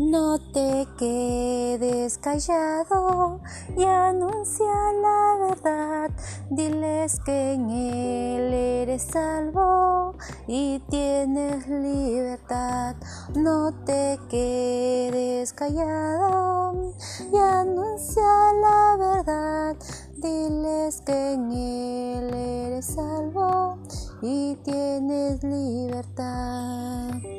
No te quedes callado y anuncia la verdad. Diles que en Él eres salvo y tienes libertad. No te quedes callado y anuncia la verdad. Diles que en Él eres salvo y tienes libertad.